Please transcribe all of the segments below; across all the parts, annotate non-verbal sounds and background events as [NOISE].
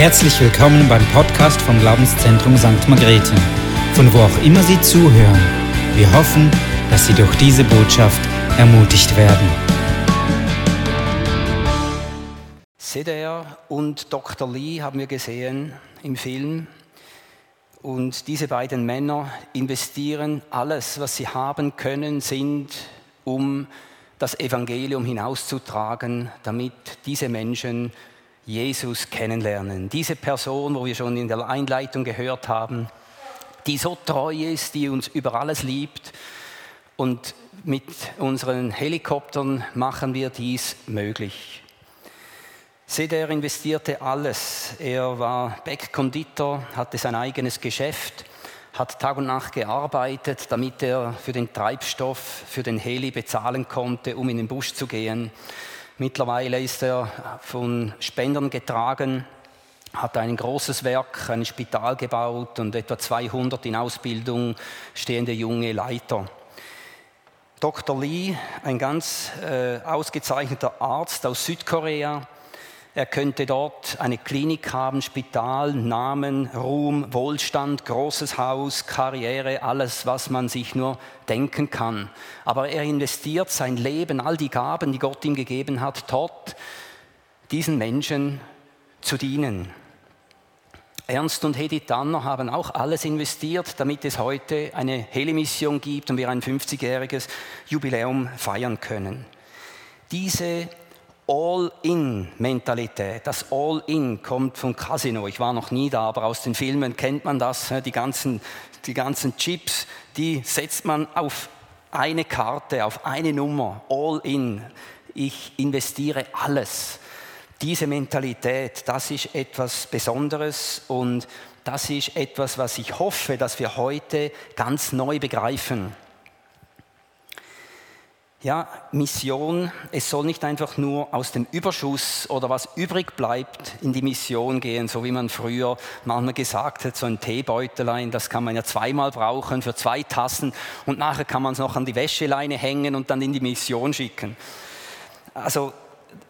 Herzlich willkommen beim Podcast vom Glaubenszentrum St. Margrethe, von wo auch immer Sie zuhören. Wir hoffen, dass Sie durch diese Botschaft ermutigt werden. Seder und Dr. Lee haben wir gesehen im Film. Und diese beiden Männer investieren alles, was sie haben können, sind, um das Evangelium hinauszutragen, damit diese Menschen Jesus kennenlernen. Diese Person, wo wir schon in der Einleitung gehört haben, die so treu ist, die uns über alles liebt. Und mit unseren Helikoptern machen wir dies möglich. Seder investierte alles. Er war Bäckkonditor, hatte sein eigenes Geschäft, hat Tag und Nacht gearbeitet, damit er für den Treibstoff, für den Heli bezahlen konnte, um in den Busch zu gehen. Mittlerweile ist er von Spendern getragen, hat ein großes Werk, ein Spital gebaut und etwa 200 in Ausbildung stehende junge Leiter. Dr. Lee, ein ganz äh, ausgezeichneter Arzt aus Südkorea, er könnte dort eine Klinik haben, Spital, Namen, Ruhm, Wohlstand, großes Haus, Karriere, alles, was man sich nur denken kann. Aber er investiert sein Leben, all die Gaben, die Gott ihm gegeben hat, dort diesen Menschen zu dienen. Ernst und Hedi Tanner haben auch alles investiert, damit es heute eine Helimission gibt und wir ein 50-jähriges Jubiläum feiern können. Diese All-in-Mentalität. Das All-in kommt vom Casino. Ich war noch nie da, aber aus den Filmen kennt man das. Die ganzen, die ganzen Chips, die setzt man auf eine Karte, auf eine Nummer. All-in. Ich investiere alles. Diese Mentalität, das ist etwas Besonderes und das ist etwas, was ich hoffe, dass wir heute ganz neu begreifen. Ja, Mission, es soll nicht einfach nur aus dem Überschuss oder was übrig bleibt in die Mission gehen, so wie man früher manchmal gesagt hat, so ein Teebeutelein, das kann man ja zweimal brauchen für zwei Tassen und nachher kann man es noch an die Wäscheleine hängen und dann in die Mission schicken. Also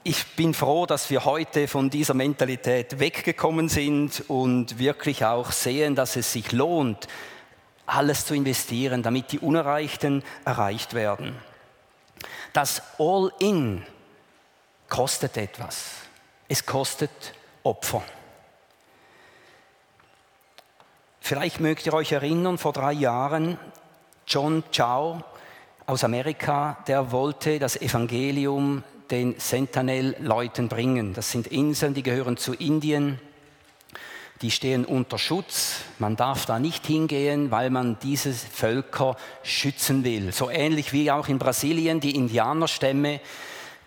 ich bin froh, dass wir heute von dieser Mentalität weggekommen sind und wirklich auch sehen, dass es sich lohnt, alles zu investieren, damit die Unerreichten erreicht werden. Das All-in kostet etwas. Es kostet Opfer. Vielleicht mögt ihr euch erinnern, vor drei Jahren, John Chow aus Amerika, der wollte das Evangelium den Sentinel-Leuten bringen. Das sind Inseln, die gehören zu Indien die stehen unter Schutz. Man darf da nicht hingehen, weil man diese Völker schützen will. So ähnlich wie auch in Brasilien die Indianerstämme,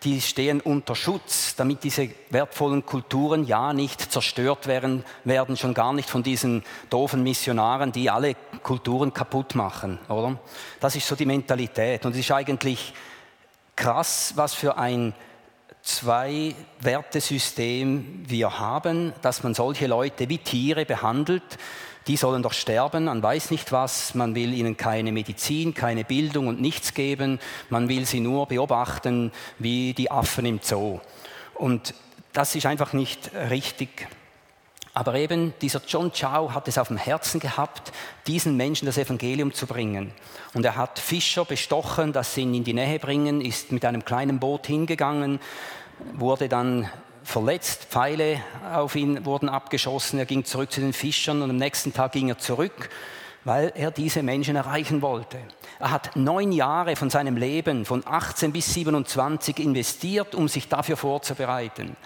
die stehen unter Schutz, damit diese wertvollen Kulturen ja nicht zerstört werden, werden schon gar nicht von diesen doofen Missionaren, die alle Kulturen kaputt machen, oder? Das ist so die Mentalität und es ist eigentlich krass, was für ein zwei Wertesystem wir haben, dass man solche Leute wie Tiere behandelt. Die sollen doch sterben, man weiß nicht was, man will ihnen keine Medizin, keine Bildung und nichts geben, man will sie nur beobachten wie die Affen im Zoo. Und das ist einfach nicht richtig. Aber eben dieser John Chow hat es auf dem Herzen gehabt, diesen Menschen das Evangelium zu bringen. Und er hat Fischer bestochen, dass sie ihn in die Nähe bringen, ist mit einem kleinen Boot hingegangen, wurde dann verletzt, Pfeile auf ihn wurden abgeschossen, er ging zurück zu den Fischern und am nächsten Tag ging er zurück, weil er diese Menschen erreichen wollte. Er hat neun Jahre von seinem Leben, von 18 bis 27, investiert, um sich dafür vorzubereiten.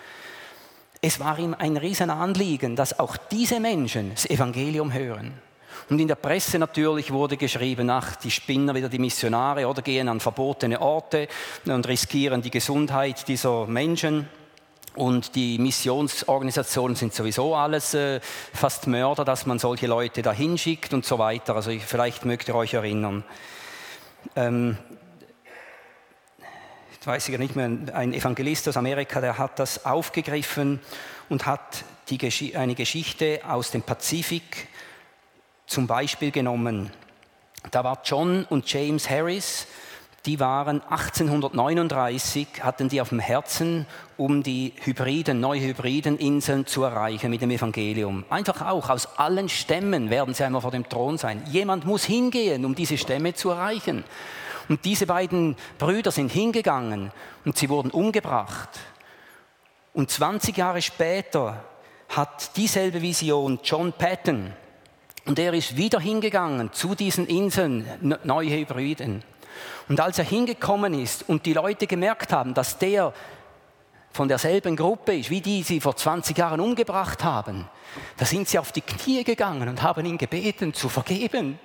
Es war ihm ein Riesenanliegen, dass auch diese Menschen das Evangelium hören. Und in der Presse natürlich wurde geschrieben, ach, die Spinner wieder die Missionare oder gehen an verbotene Orte und riskieren die Gesundheit dieser Menschen. Und die Missionsorganisationen sind sowieso alles äh, fast Mörder, dass man solche Leute dahin schickt und so weiter. Also ich, vielleicht mögt ihr euch erinnern. Ähm, ich weiß ja nicht mehr, ein Evangelist aus Amerika, der hat das aufgegriffen und hat die, eine Geschichte aus dem Pazifik zum Beispiel genommen. Da war John und James Harris, die waren 1839, hatten die auf dem Herzen, um die Hybriden, neue Hybrideninseln zu erreichen mit dem Evangelium. Einfach auch, aus allen Stämmen werden sie einmal vor dem Thron sein. Jemand muss hingehen, um diese Stämme zu erreichen. Und diese beiden Brüder sind hingegangen und sie wurden umgebracht. Und 20 Jahre später hat dieselbe Vision John Patton. Und er ist wieder hingegangen zu diesen Inseln, neue Hybriden. Und als er hingekommen ist und die Leute gemerkt haben, dass der von derselben Gruppe ist, wie die sie vor 20 Jahren umgebracht haben, da sind sie auf die Knie gegangen und haben ihn gebeten, zu vergeben,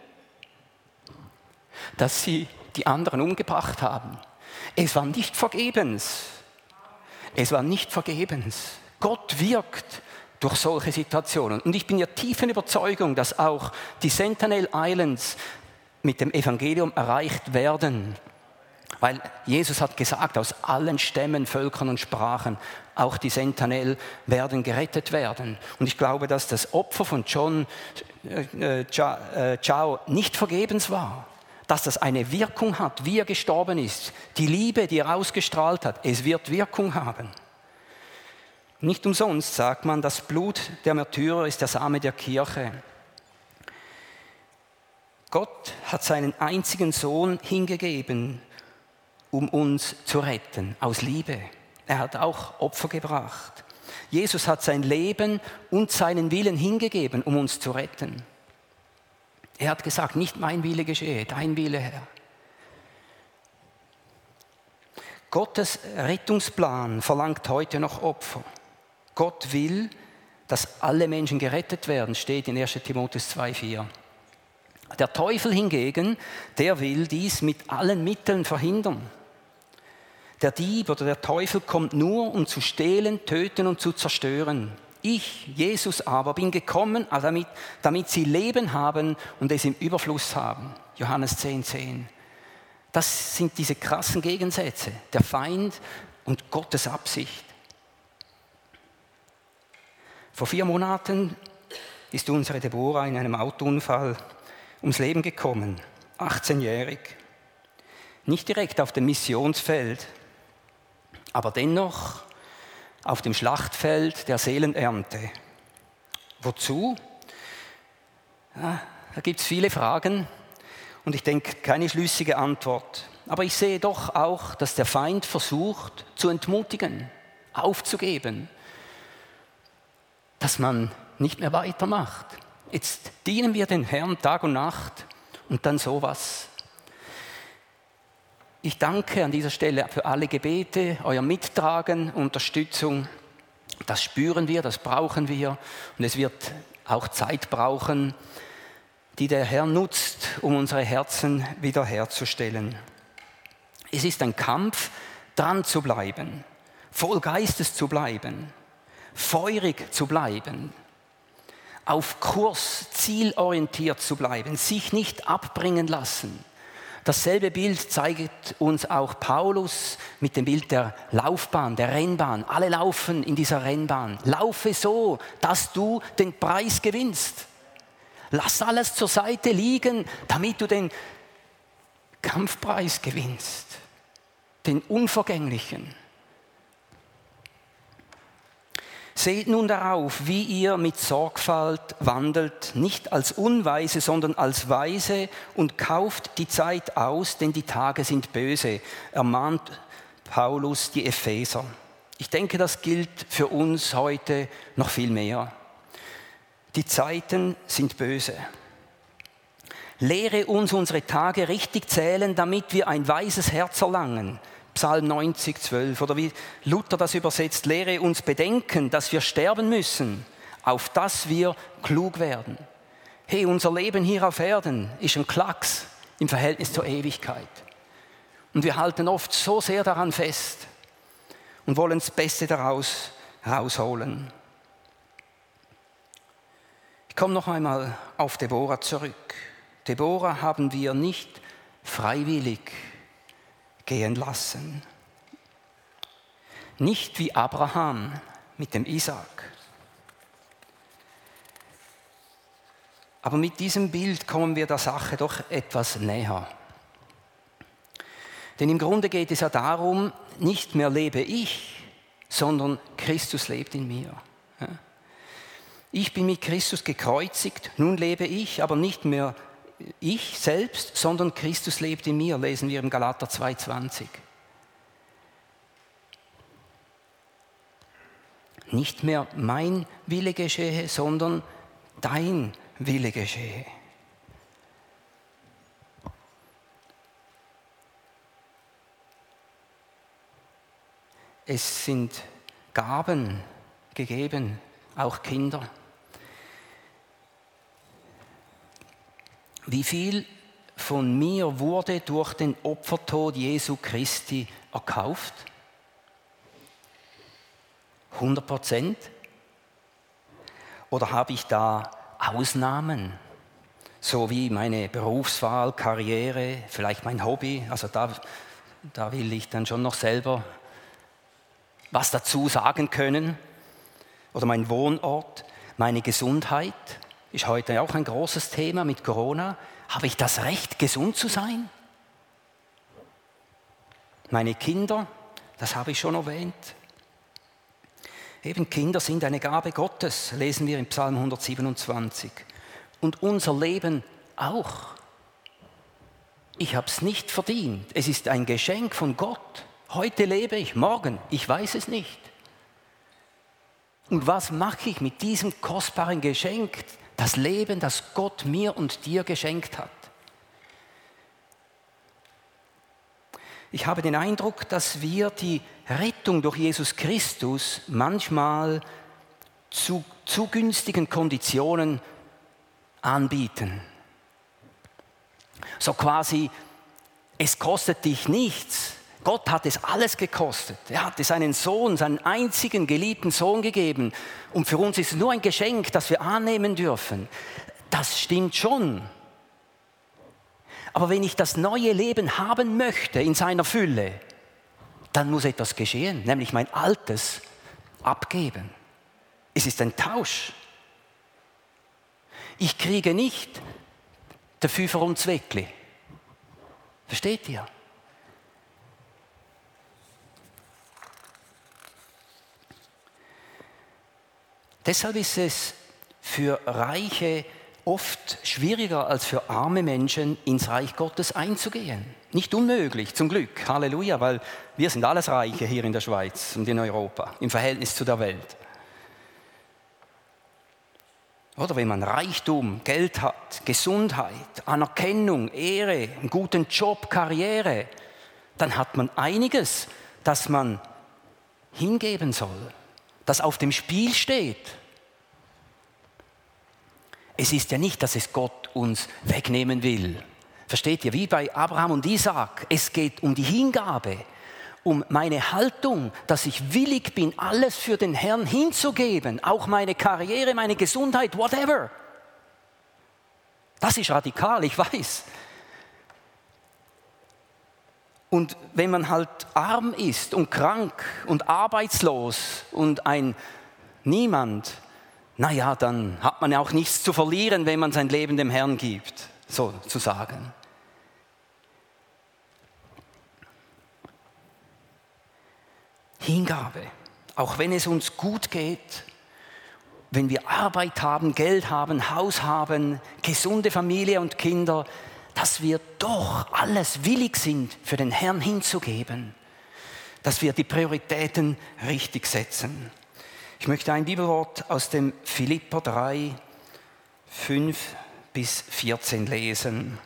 dass sie die anderen umgebracht haben. Es war nicht vergebens. Es war nicht vergebens. Gott wirkt durch solche Situationen. Und ich bin ja tiefen Überzeugung, dass auch die Sentinel Islands mit dem Evangelium erreicht werden. Weil Jesus hat gesagt, aus allen Stämmen, Völkern und Sprachen, auch die Sentinel werden gerettet werden. Und ich glaube, dass das Opfer von John äh, äh, Chao nicht vergebens war. Dass das eine Wirkung hat, wie er gestorben ist. Die Liebe, die er ausgestrahlt hat, es wird Wirkung haben. Nicht umsonst sagt man, das Blut der Märtyrer ist der Same der Kirche. Gott hat seinen einzigen Sohn hingegeben, um uns zu retten, aus Liebe. Er hat auch Opfer gebracht. Jesus hat sein Leben und seinen Willen hingegeben, um uns zu retten. Er hat gesagt, nicht mein Wille geschehe, dein Wille, Herr. Gottes Rettungsplan verlangt heute noch Opfer. Gott will, dass alle Menschen gerettet werden, steht in 1 Timotheus 2,4. Der Teufel hingegen, der will dies mit allen Mitteln verhindern. Der Dieb oder der Teufel kommt nur, um zu stehlen, töten und zu zerstören. Ich, Jesus aber, bin gekommen, also damit, damit sie Leben haben und es im Überfluss haben. Johannes 10, 10. Das sind diese krassen Gegensätze, der Feind und Gottes Absicht. Vor vier Monaten ist unsere Deborah in einem Autounfall ums Leben gekommen, 18-jährig. Nicht direkt auf dem Missionsfeld, aber dennoch auf dem Schlachtfeld der Seelenernte. Wozu? Ja, da gibt es viele Fragen und ich denke keine schlüssige Antwort. Aber ich sehe doch auch, dass der Feind versucht zu entmutigen, aufzugeben, dass man nicht mehr weitermacht. Jetzt dienen wir den Herrn Tag und Nacht und dann sowas. Ich danke an dieser Stelle für alle Gebete, euer Mittragen, Unterstützung. Das spüren wir, das brauchen wir und es wird auch Zeit brauchen, die der Herr nutzt, um unsere Herzen wiederherzustellen. Es ist ein Kampf, dran zu bleiben, voll Geistes zu bleiben, feurig zu bleiben, auf Kurs, zielorientiert zu bleiben, sich nicht abbringen lassen. Dasselbe Bild zeigt uns auch Paulus mit dem Bild der Laufbahn, der Rennbahn. Alle laufen in dieser Rennbahn. Laufe so, dass du den Preis gewinnst. Lass alles zur Seite liegen, damit du den Kampfpreis gewinnst, den unvergänglichen. Seht nun darauf, wie ihr mit Sorgfalt wandelt, nicht als Unweise, sondern als Weise und kauft die Zeit aus, denn die Tage sind böse, ermahnt Paulus die Epheser. Ich denke, das gilt für uns heute noch viel mehr. Die Zeiten sind böse. Lehre uns unsere Tage richtig zählen, damit wir ein weises Herz erlangen Psalm 90, 12 oder wie Luther das übersetzt, lehre uns bedenken, dass wir sterben müssen, auf dass wir klug werden. Hey, unser Leben hier auf Erden ist ein Klacks im Verhältnis zur Ewigkeit. Und wir halten oft so sehr daran fest und wollen das Beste daraus rausholen. Ich komme noch einmal auf Deborah zurück. Deborah haben wir nicht freiwillig gehen lassen. Nicht wie Abraham mit dem Isaac. Aber mit diesem Bild kommen wir der Sache doch etwas näher. Denn im Grunde geht es ja darum, nicht mehr lebe ich, sondern Christus lebt in mir. Ich bin mit Christus gekreuzigt, nun lebe ich, aber nicht mehr ich selbst, sondern Christus lebt in mir, lesen wir im Galater 2,20. Nicht mehr mein Wille geschehe, sondern dein Wille geschehe. Es sind Gaben gegeben, auch Kinder. Wie viel von mir wurde durch den Opfertod Jesu Christi erkauft? 100 Prozent? Oder habe ich da Ausnahmen? So wie meine Berufswahl, Karriere, vielleicht mein Hobby. Also da, da will ich dann schon noch selber was dazu sagen können. Oder mein Wohnort, meine Gesundheit ist heute auch ein großes Thema mit Corona. Habe ich das Recht, gesund zu sein? Meine Kinder, das habe ich schon erwähnt. Eben Kinder sind eine Gabe Gottes, lesen wir im Psalm 127. Und unser Leben auch. Ich habe es nicht verdient. Es ist ein Geschenk von Gott. Heute lebe ich, morgen, ich weiß es nicht. Und was mache ich mit diesem kostbaren Geschenk, das Leben, das Gott mir und dir geschenkt hat? Ich habe den Eindruck, dass wir die Rettung durch Jesus Christus manchmal zu, zu günstigen Konditionen anbieten. So quasi, es kostet dich nichts, Gott hat es alles gekostet. Er hatte seinen Sohn, seinen einzigen geliebten Sohn gegeben. Und für uns ist es nur ein Geschenk, das wir annehmen dürfen. Das stimmt schon. Aber wenn ich das neue Leben haben möchte in seiner Fülle, dann muss etwas geschehen, nämlich mein altes abgeben. Es ist ein Tausch. Ich kriege nicht dafür für uns Zweckli. Versteht ihr? Deshalb ist es für Reiche oft schwieriger als für arme Menschen ins Reich Gottes einzugehen. Nicht unmöglich, zum Glück, Halleluja, weil wir sind alles Reiche hier in der Schweiz und in Europa im Verhältnis zu der Welt. Oder wenn man Reichtum, Geld hat, Gesundheit, Anerkennung, Ehre, einen guten Job, Karriere, dann hat man einiges, das man hingeben soll das auf dem Spiel steht. Es ist ja nicht, dass es Gott uns wegnehmen will. Versteht ihr? Wie bei Abraham und Isaac. Es geht um die Hingabe, um meine Haltung, dass ich willig bin, alles für den Herrn hinzugeben. Auch meine Karriere, meine Gesundheit, whatever. Das ist radikal, ich weiß. Und wenn man halt arm ist und krank und arbeitslos und ein Niemand, naja, dann hat man ja auch nichts zu verlieren, wenn man sein Leben dem Herrn gibt, sozusagen. Hingabe, auch wenn es uns gut geht, wenn wir Arbeit haben, Geld haben, Haus haben, gesunde Familie und Kinder, dass wir doch alles willig sind, für den Herrn hinzugeben, dass wir die Prioritäten richtig setzen. Ich möchte ein Bibelwort aus dem Philipper 3, 5 bis 14 lesen.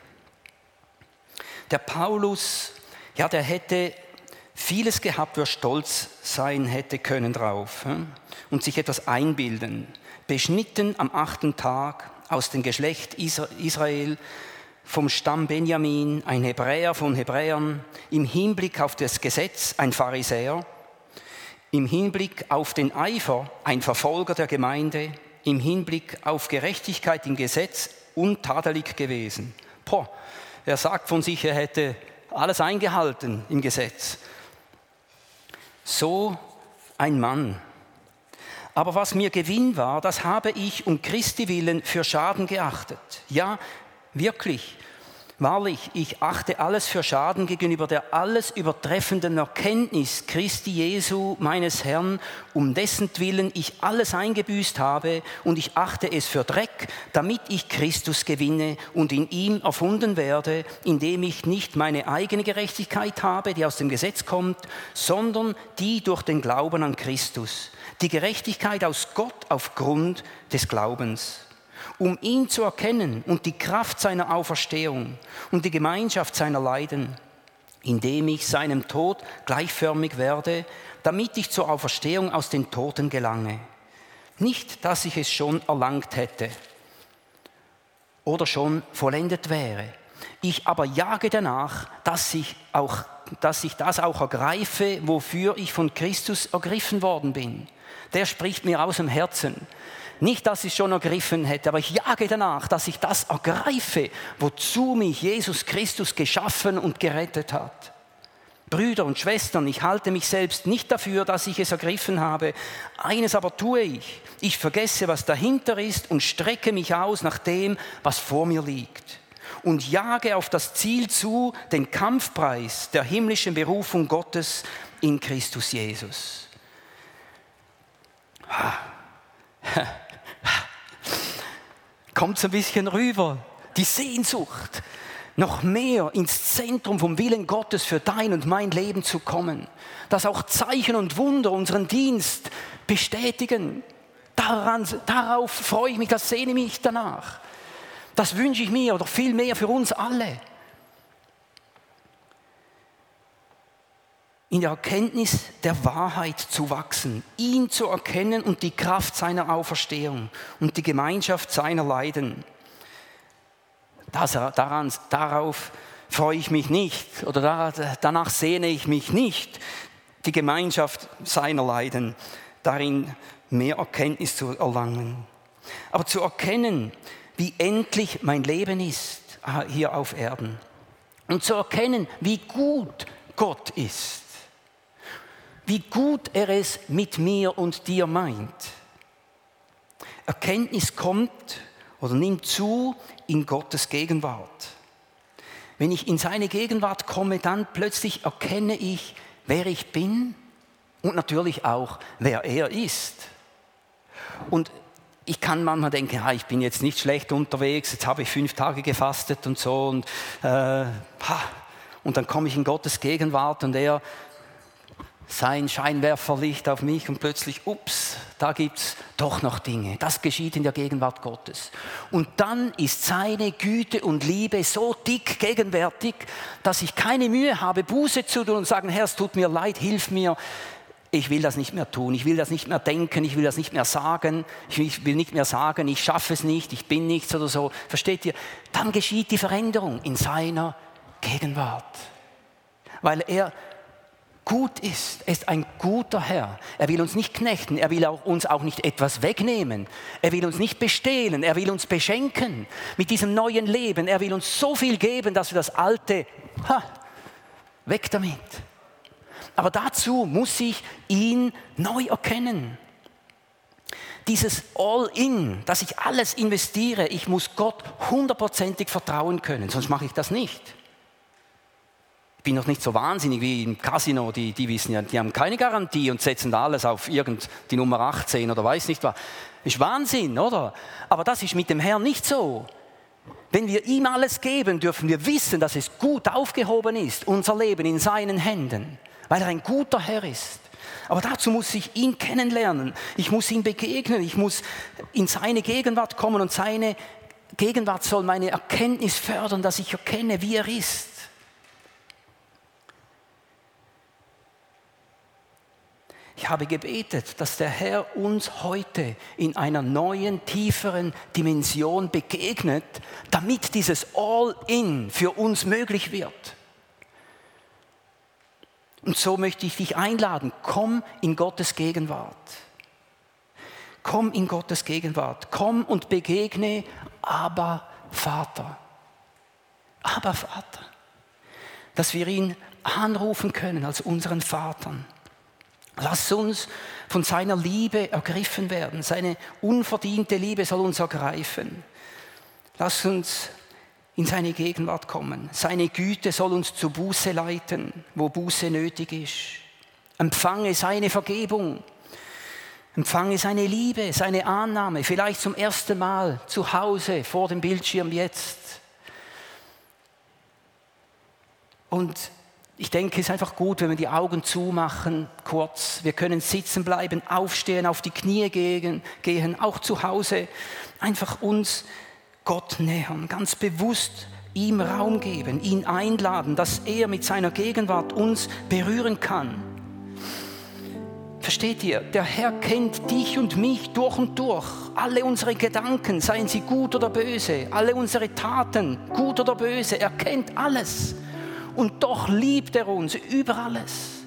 Der Paulus, ja, der hätte vieles gehabt, wo er stolz sein hätte können drauf hm? und sich etwas einbilden. Beschnitten am achten Tag aus dem Geschlecht Israel, vom Stamm Benjamin, ein Hebräer von Hebräern, im Hinblick auf das Gesetz ein Pharisäer, im Hinblick auf den Eifer ein Verfolger der Gemeinde, im Hinblick auf Gerechtigkeit im Gesetz untadelig gewesen. Boah, er sagt von sich, er hätte alles eingehalten im Gesetz. So ein Mann. Aber was mir Gewinn war, das habe ich um Christi willen für Schaden geachtet. Ja, wirklich. Wahrlich, ich achte alles für Schaden gegenüber der alles übertreffenden Erkenntnis Christi Jesu, meines Herrn, um dessen Willen ich alles eingebüßt habe, und ich achte es für Dreck, damit ich Christus gewinne und in ihm erfunden werde, indem ich nicht meine eigene Gerechtigkeit habe, die aus dem Gesetz kommt, sondern die durch den Glauben an Christus, die Gerechtigkeit aus Gott aufgrund des Glaubens um ihn zu erkennen und die Kraft seiner Auferstehung und die Gemeinschaft seiner Leiden, indem ich seinem Tod gleichförmig werde, damit ich zur Auferstehung aus den Toten gelange. Nicht, dass ich es schon erlangt hätte oder schon vollendet wäre. Ich aber jage danach, dass ich, auch, dass ich das auch ergreife, wofür ich von Christus ergriffen worden bin. Der spricht mir aus dem Herzen. Nicht, dass ich schon ergriffen hätte, aber ich jage danach, dass ich das ergreife, wozu mich Jesus Christus geschaffen und gerettet hat. Brüder und Schwestern, ich halte mich selbst nicht dafür, dass ich es ergriffen habe. Eines aber tue ich. Ich vergesse, was dahinter ist und strecke mich aus nach dem, was vor mir liegt. Und jage auf das Ziel zu, den Kampfpreis der himmlischen Berufung Gottes in Christus Jesus. [LAUGHS] kommt so ein bisschen rüber. Die Sehnsucht, noch mehr ins Zentrum vom Willen Gottes für dein und mein Leben zu kommen. Dass auch Zeichen und Wunder unseren Dienst bestätigen. Daran, darauf freue ich mich, das sehne mich danach. Das wünsche ich mir oder viel mehr für uns alle. In der Erkenntnis der Wahrheit zu wachsen, ihn zu erkennen und die Kraft seiner Auferstehung und die Gemeinschaft seiner Leiden. Das, daran, darauf freue ich mich nicht oder danach sehne ich mich nicht, die Gemeinschaft seiner Leiden, darin mehr Erkenntnis zu erlangen. Aber zu erkennen, wie endlich mein Leben ist ah, hier auf Erden und zu erkennen, wie gut Gott ist wie gut er es mit mir und dir meint. Erkenntnis kommt oder nimmt zu in Gottes Gegenwart. Wenn ich in seine Gegenwart komme, dann plötzlich erkenne ich, wer ich bin und natürlich auch, wer er ist. Und ich kann manchmal denken, ja, ich bin jetzt nicht schlecht unterwegs, jetzt habe ich fünf Tage gefastet und so und, äh, und dann komme ich in Gottes Gegenwart und er sein Scheinwerferlicht auf mich und plötzlich, ups, da gibt es doch noch Dinge. Das geschieht in der Gegenwart Gottes. Und dann ist seine Güte und Liebe so dick gegenwärtig, dass ich keine Mühe habe, Buße zu tun und sagen, Herr, es tut mir leid, hilf mir. Ich will das nicht mehr tun, ich will das nicht mehr denken, ich will das nicht mehr sagen, ich will nicht mehr sagen, ich schaffe es nicht, ich bin nichts oder so. Versteht ihr? Dann geschieht die Veränderung in seiner Gegenwart. Weil er gut ist. Er ist ein guter Herr. Er will uns nicht knechten, er will auch uns auch nicht etwas wegnehmen. Er will uns nicht bestehlen, er will uns beschenken mit diesem neuen Leben. Er will uns so viel geben, dass wir das Alte, ha, weg damit. Aber dazu muss ich ihn neu erkennen. Dieses All-in, dass ich alles investiere, ich muss Gott hundertprozentig vertrauen können, sonst mache ich das nicht bin noch nicht so wahnsinnig wie im Casino, die, die wissen ja, die haben keine Garantie und setzen da alles auf irgend die Nummer 18 oder weiß nicht was. Ist Wahnsinn, oder? Aber das ist mit dem Herrn nicht so. Wenn wir ihm alles geben, dürfen wir wissen, dass es gut aufgehoben ist, unser Leben in seinen Händen, weil er ein guter Herr ist. Aber dazu muss ich ihn kennenlernen. Ich muss ihm begegnen. Ich muss in seine Gegenwart kommen und seine Gegenwart soll meine Erkenntnis fördern, dass ich erkenne, wie er ist. Ich habe gebetet, dass der Herr uns heute in einer neuen, tieferen Dimension begegnet, damit dieses All-in für uns möglich wird. Und so möchte ich dich einladen, komm in Gottes Gegenwart. Komm in Gottes Gegenwart. Komm und begegne aber Vater. Aber Vater. Dass wir ihn anrufen können als unseren Vater. Lass uns von seiner Liebe ergriffen werden. Seine unverdiente Liebe soll uns ergreifen. Lass uns in seine Gegenwart kommen. Seine Güte soll uns zu Buße leiten, wo Buße nötig ist. Empfange seine Vergebung. Empfange seine Liebe, seine Annahme, vielleicht zum ersten Mal zu Hause vor dem Bildschirm jetzt. Und ich denke, es ist einfach gut, wenn wir die Augen zumachen, kurz. Wir können sitzen bleiben, aufstehen, auf die Knie gehen, gehen auch zu Hause. Einfach uns Gott nähern, ganz bewusst ihm Raum geben, ihn einladen, dass er mit seiner Gegenwart uns berühren kann. Versteht ihr? Der Herr kennt dich und mich durch und durch. Alle unsere Gedanken, seien sie gut oder böse, alle unsere Taten, gut oder böse, er kennt alles. Und doch liebt er uns über alles.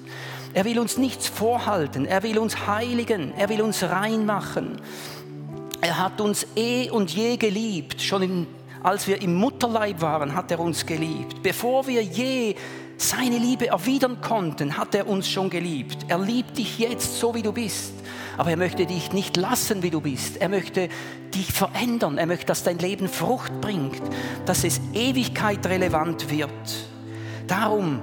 Er will uns nichts vorhalten, er will uns heiligen, er will uns reinmachen. Er hat uns eh und je geliebt, schon in, als wir im Mutterleib waren, hat er uns geliebt. Bevor wir je seine Liebe erwidern konnten, hat er uns schon geliebt. Er liebt dich jetzt so, wie du bist. Aber er möchte dich nicht lassen, wie du bist. Er möchte dich verändern. Er möchte, dass dein Leben Frucht bringt, dass es Ewigkeit relevant wird. Darum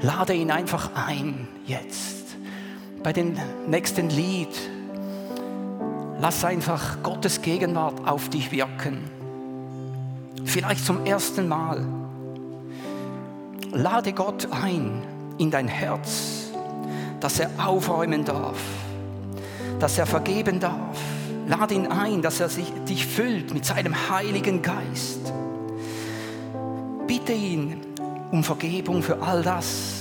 lade ihn einfach ein jetzt. Bei dem nächsten Lied, lass einfach Gottes Gegenwart auf dich wirken. Vielleicht zum ersten Mal. Lade Gott ein in dein Herz, dass er aufräumen darf, dass er vergeben darf. Lade ihn ein, dass er sich, dich füllt mit seinem Heiligen Geist. Bitte ihn, um Vergebung für all das,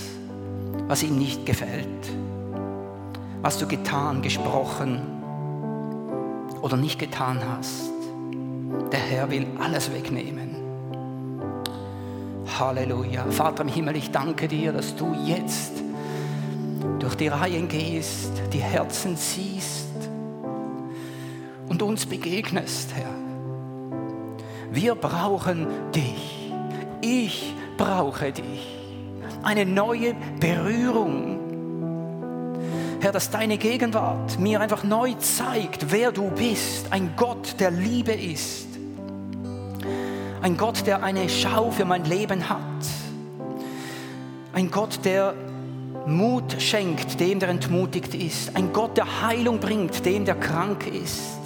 was ihm nicht gefällt, was du getan, gesprochen oder nicht getan hast. Der Herr will alles wegnehmen. Halleluja. Vater im Himmel, ich danke dir, dass du jetzt durch die Reihen gehst, die Herzen siehst und uns begegnest, Herr. Wir brauchen dich. Ich brauche dich. Eine neue Berührung. Herr, dass deine Gegenwart mir einfach neu zeigt, wer du bist. Ein Gott, der Liebe ist. Ein Gott, der eine Schau für mein Leben hat. Ein Gott, der Mut schenkt dem, der entmutigt ist. Ein Gott, der Heilung bringt dem, der krank ist.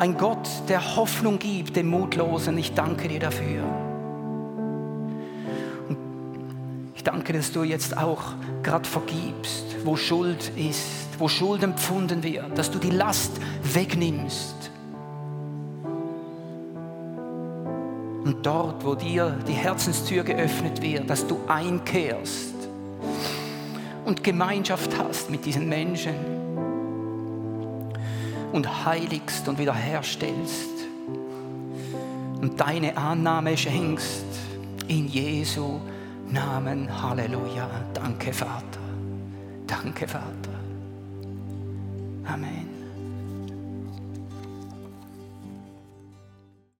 Ein Gott, der Hoffnung gibt dem Mutlosen. Ich danke dir dafür. Danke, dass du jetzt auch gerade vergibst, wo Schuld ist, wo Schuld empfunden wird, dass du die Last wegnimmst. Und dort, wo dir die Herzenstür geöffnet wird, dass du einkehrst und Gemeinschaft hast mit diesen Menschen und heiligst und wiederherstellst und deine Annahme schenkst in Jesu Namen. Halleluja. Danke, Vater. Danke, Vater. Amen.